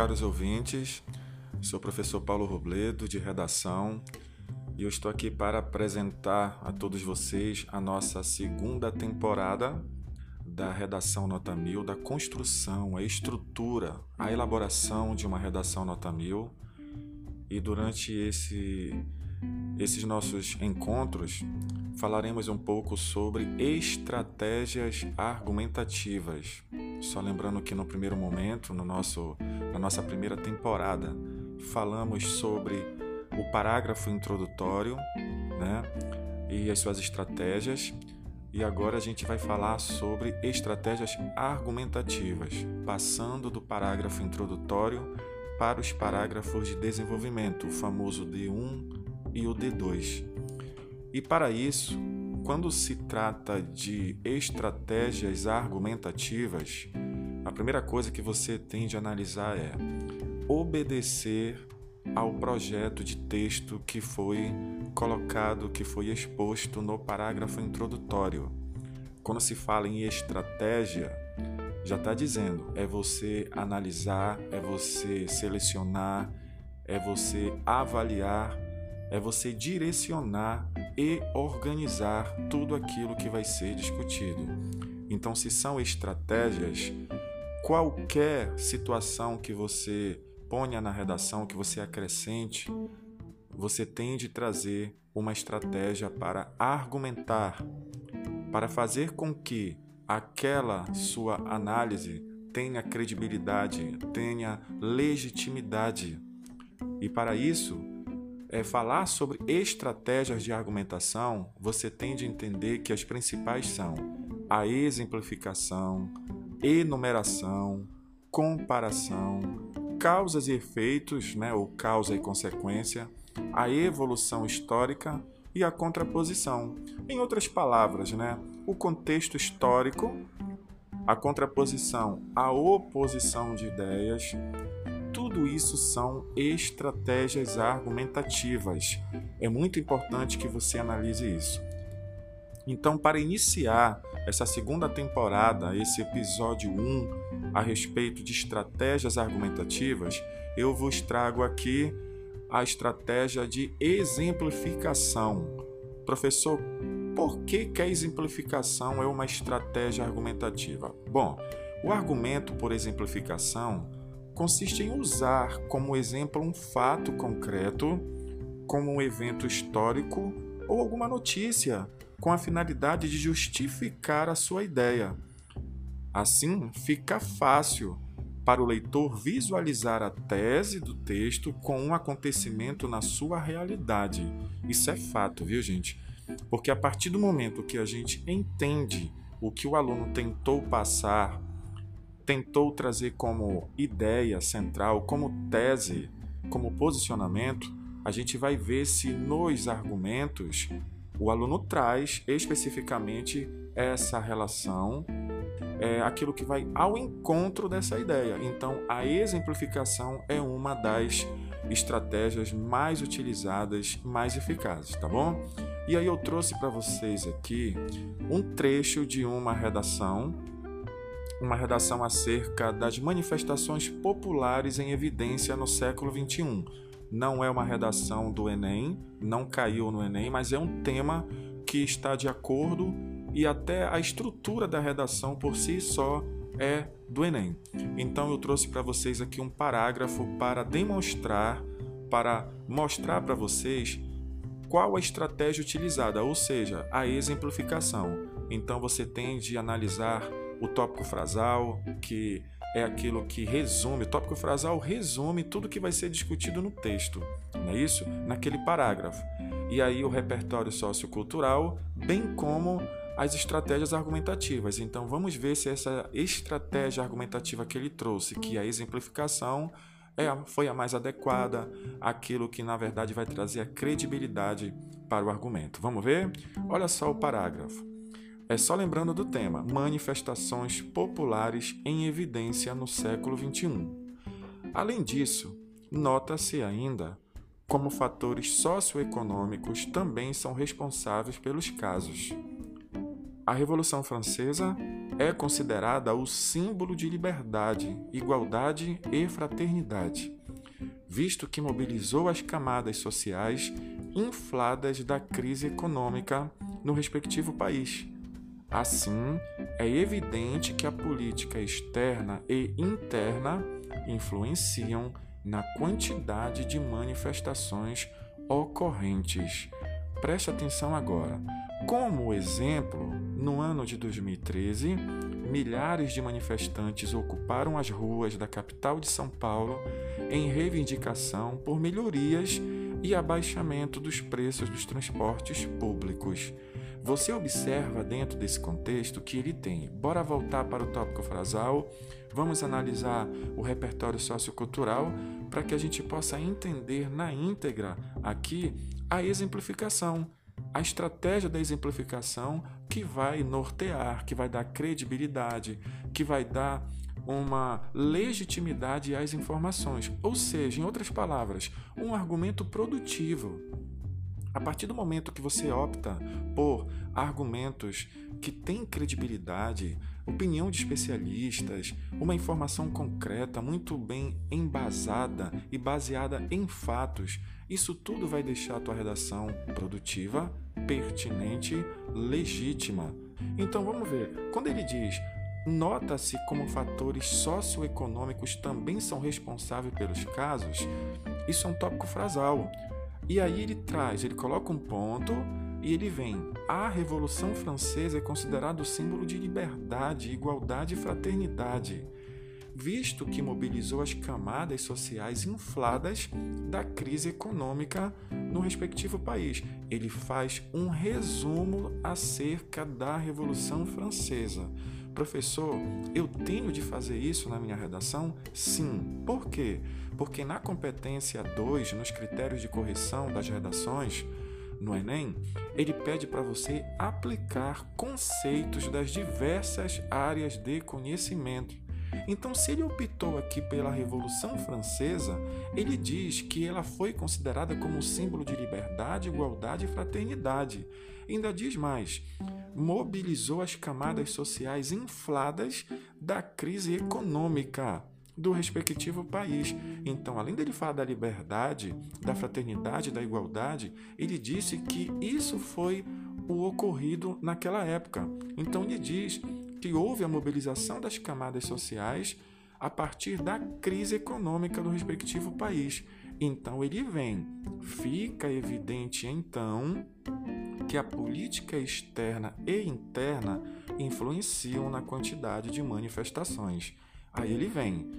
caros ouvintes. Sou o professor Paulo Robledo, de redação, e eu estou aqui para apresentar a todos vocês a nossa segunda temporada da redação nota mil, da construção, a estrutura, a elaboração de uma redação nota mil. E durante esse, esses nossos encontros, falaremos um pouco sobre estratégias argumentativas. Só lembrando que no primeiro momento, no nosso, na nossa primeira temporada, falamos sobre o parágrafo introdutório né, e as suas estratégias. E agora a gente vai falar sobre estratégias argumentativas, passando do parágrafo introdutório para os parágrafos de desenvolvimento, o famoso D1 e o D2. E para isso, quando se trata de estratégias argumentativas, a primeira coisa que você tem de analisar é obedecer ao projeto de texto que foi colocado, que foi exposto no parágrafo introdutório. Quando se fala em estratégia, já está dizendo, é você analisar, é você selecionar, é você avaliar, é você direcionar e organizar tudo aquilo que vai ser discutido. Então, se são estratégias, qualquer situação que você ponha na redação, que você acrescente, você tem de trazer uma estratégia para argumentar, para fazer com que aquela sua análise tenha credibilidade, tenha legitimidade. E para isso, é, falar sobre estratégias de argumentação, você tem de entender que as principais são a exemplificação, enumeração, comparação, causas e efeitos, né, ou causa e consequência, a evolução histórica e a contraposição. Em outras palavras, né, o contexto histórico, a contraposição, a oposição de ideias, tudo isso são estratégias argumentativas. É muito importante que você analise isso. Então, para iniciar essa segunda temporada, esse episódio 1 a respeito de estratégias argumentativas, eu vos trago aqui a estratégia de exemplificação. Professor, por que, que a exemplificação é uma estratégia argumentativa? Bom, o argumento por exemplificação consiste em usar como exemplo um fato concreto, como um evento histórico ou alguma notícia, com a finalidade de justificar a sua ideia. Assim, fica fácil para o leitor visualizar a tese do texto com um acontecimento na sua realidade. Isso é fato, viu, gente? Porque a partir do momento que a gente entende o que o aluno tentou passar tentou trazer como ideia central, como tese, como posicionamento, a gente vai ver se nos argumentos o aluno traz especificamente essa relação, é, aquilo que vai ao encontro dessa ideia. Então, a exemplificação é uma das estratégias mais utilizadas, mais eficazes, tá bom? E aí eu trouxe para vocês aqui um trecho de uma redação uma redação acerca das manifestações populares em evidência no século XXI. Não é uma redação do Enem, não caiu no Enem, mas é um tema que está de acordo e até a estrutura da redação por si só é do Enem. Então eu trouxe para vocês aqui um parágrafo para demonstrar, para mostrar para vocês qual a estratégia utilizada, ou seja, a exemplificação. Então você tem de analisar o tópico frasal, que é aquilo que resume, o tópico frasal resume tudo que vai ser discutido no texto, não é isso? Naquele parágrafo. E aí o repertório sociocultural, bem como as estratégias argumentativas. Então vamos ver se essa estratégia argumentativa que ele trouxe, que é a exemplificação, é, foi a mais adequada, aquilo que na verdade vai trazer a credibilidade para o argumento. Vamos ver? Olha só o parágrafo. É só lembrando do tema: manifestações populares em evidência no século XXI. Além disso, nota-se ainda como fatores socioeconômicos também são responsáveis pelos casos. A Revolução Francesa é considerada o símbolo de liberdade, igualdade e fraternidade, visto que mobilizou as camadas sociais infladas da crise econômica no respectivo país. Assim, é evidente que a política externa e interna influenciam na quantidade de manifestações ocorrentes. Preste atenção agora. Como exemplo, no ano de 2013, milhares de manifestantes ocuparam as ruas da capital de São Paulo em reivindicação por melhorias e abaixamento dos preços dos transportes públicos. Você observa dentro desse contexto que ele tem. Bora voltar para o tópico frasal. Vamos analisar o repertório sociocultural para que a gente possa entender na íntegra aqui a exemplificação, a estratégia da exemplificação que vai nortear, que vai dar credibilidade, que vai dar uma legitimidade às informações, ou seja, em outras palavras, um argumento produtivo. A partir do momento que você opta por argumentos que têm credibilidade, opinião de especialistas, uma informação concreta, muito bem embasada e baseada em fatos, isso tudo vai deixar a tua redação produtiva, pertinente, legítima. Então vamos ver. Quando ele diz Nota-se como fatores socioeconômicos também são responsáveis pelos casos. Isso é um tópico frasal. E aí ele traz, ele coloca um ponto e ele vem. A Revolução Francesa é considerada o símbolo de liberdade, igualdade e fraternidade, visto que mobilizou as camadas sociais infladas da crise econômica no respectivo país. Ele faz um resumo acerca da Revolução Francesa. Professor, eu tenho de fazer isso na minha redação? Sim. Por quê? Porque na competência 2, nos critérios de correção das redações, no Enem, ele pede para você aplicar conceitos das diversas áreas de conhecimento. Então, se ele optou aqui pela Revolução Francesa, ele diz que ela foi considerada como símbolo de liberdade, igualdade e fraternidade. Ainda diz mais: mobilizou as camadas sociais infladas da crise econômica do respectivo país. Então, além dele falar da liberdade, da fraternidade, da igualdade, ele disse que isso foi o ocorrido naquela época. Então, ele diz que houve a mobilização das camadas sociais a partir da crise econômica do respectivo país. Então, ele vem. Fica evidente, então, que a política externa e interna influenciam na quantidade de manifestações. Aí ele vem.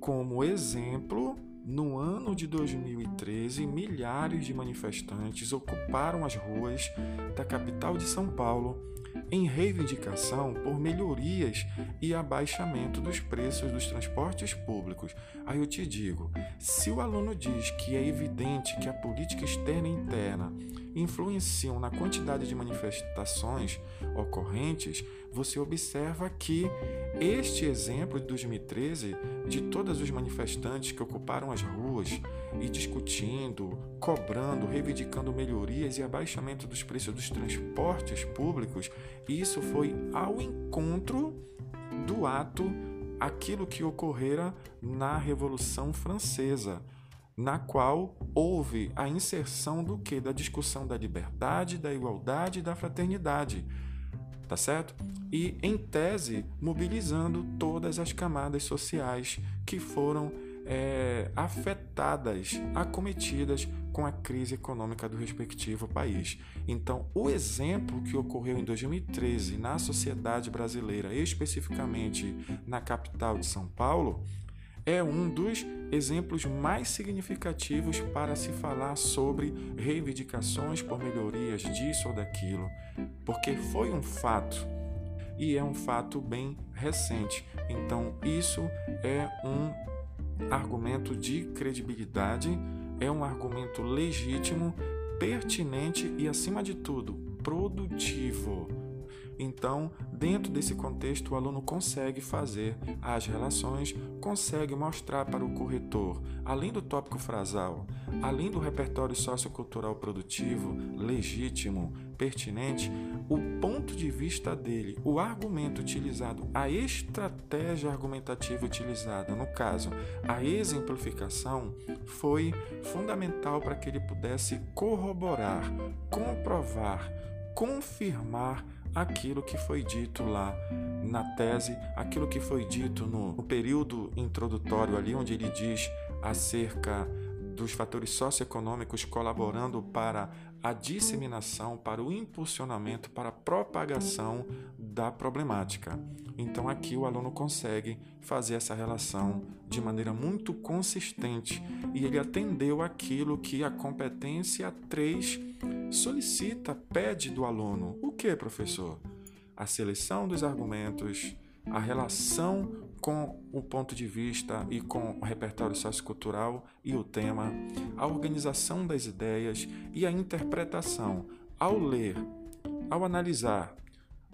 Como exemplo, no ano de 2013, milhares de manifestantes ocuparam as ruas da capital de São Paulo em reivindicação por melhorias e abaixamento dos preços dos transportes públicos. Aí eu te digo: se o aluno diz que é evidente que a política externa e interna influenciam na quantidade de manifestações ocorrentes, você observa que este exemplo de 2013, de todos os manifestantes que ocuparam as ruas e discutindo, cobrando, reivindicando melhorias e abaixamento dos preços dos transportes públicos, isso foi ao encontro do ato aquilo que ocorrera na Revolução Francesa na qual houve a inserção do que da discussão da liberdade, da igualdade e da fraternidade, tá certo? E em tese mobilizando todas as camadas sociais que foram é, afetadas, acometidas com a crise econômica do respectivo país. Então, o exemplo que ocorreu em 2013 na sociedade brasileira, especificamente na capital de São Paulo, é um dos exemplos mais significativos para se falar sobre reivindicações por melhorias disso ou daquilo, porque foi um fato e é um fato bem recente. Então, isso é um argumento de credibilidade, é um argumento legítimo, pertinente e, acima de tudo, produtivo então, dentro desse contexto, o aluno consegue fazer as relações, consegue mostrar para o corretor, além do tópico frasal, além do repertório sociocultural produtivo, legítimo, pertinente o ponto de vista dele, o argumento utilizado, a estratégia argumentativa utilizada, no caso, a exemplificação, foi fundamental para que ele pudesse corroborar, comprovar, confirmar aquilo que foi dito lá na tese, aquilo que foi dito no, no período introdutório ali, onde ele diz acerca dos fatores socioeconômicos colaborando para a disseminação, para o impulsionamento, para a propagação da problemática. Então aqui o aluno consegue fazer essa relação de maneira muito consistente e ele atendeu aquilo que a competência 3 solicita, pede do aluno. O que, professor? A seleção dos argumentos, a relação com o ponto de vista e com o repertório sociocultural e o tema, a organização das ideias e a interpretação. Ao ler, ao analisar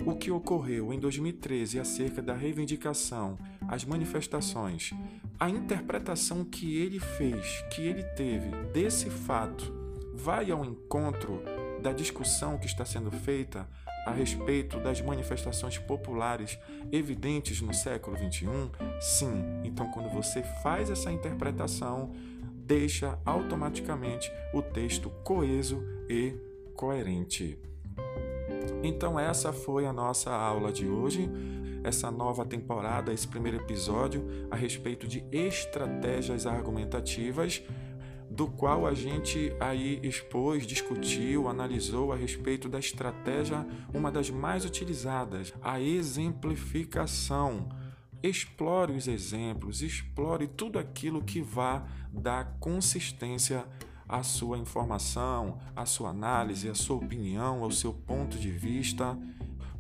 o que ocorreu em 2013 acerca da reivindicação, as manifestações, a interpretação que ele fez, que ele teve desse fato, vai ao encontro da discussão que está sendo feita a respeito das manifestações populares evidentes no século XXI? Sim. Então, quando você faz essa interpretação, deixa automaticamente o texto coeso e coerente. Então, essa foi a nossa aula de hoje, essa nova temporada, esse primeiro episódio a respeito de estratégias argumentativas do qual a gente aí expôs, discutiu, analisou a respeito da estratégia, uma das mais utilizadas, a exemplificação. Explore os exemplos, explore tudo aquilo que vá dar consistência à sua informação, à sua análise, à sua opinião, ao seu ponto de vista.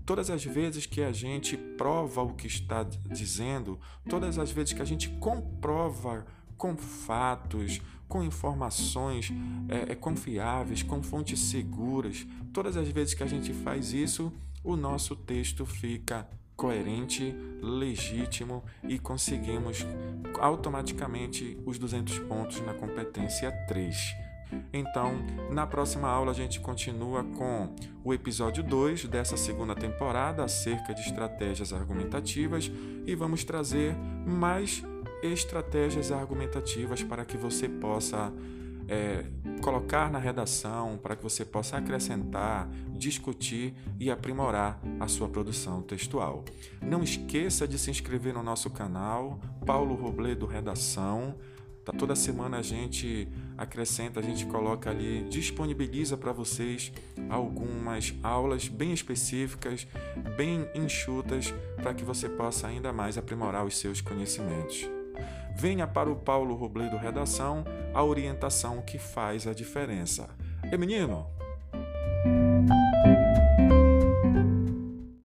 Todas as vezes que a gente prova o que está dizendo, todas as vezes que a gente comprova com fatos, com informações é, é, confiáveis, com fontes seguras. Todas as vezes que a gente faz isso, o nosso texto fica coerente, legítimo e conseguimos automaticamente os 200 pontos na competência 3. Então, na próxima aula a gente continua com o episódio 2 dessa segunda temporada acerca de estratégias argumentativas e vamos trazer mais estratégias argumentativas para que você possa é, colocar na redação, para que você possa acrescentar, discutir e aprimorar a sua produção textual. Não esqueça de se inscrever no nosso canal, Paulo Robledo Redação. Tá, toda semana a gente acrescenta, a gente coloca ali, disponibiliza para vocês algumas aulas bem específicas, bem enxutas, para que você possa ainda mais aprimorar os seus conhecimentos venha para o Paulo Robledo Redação, a orientação que faz a diferença. E menino!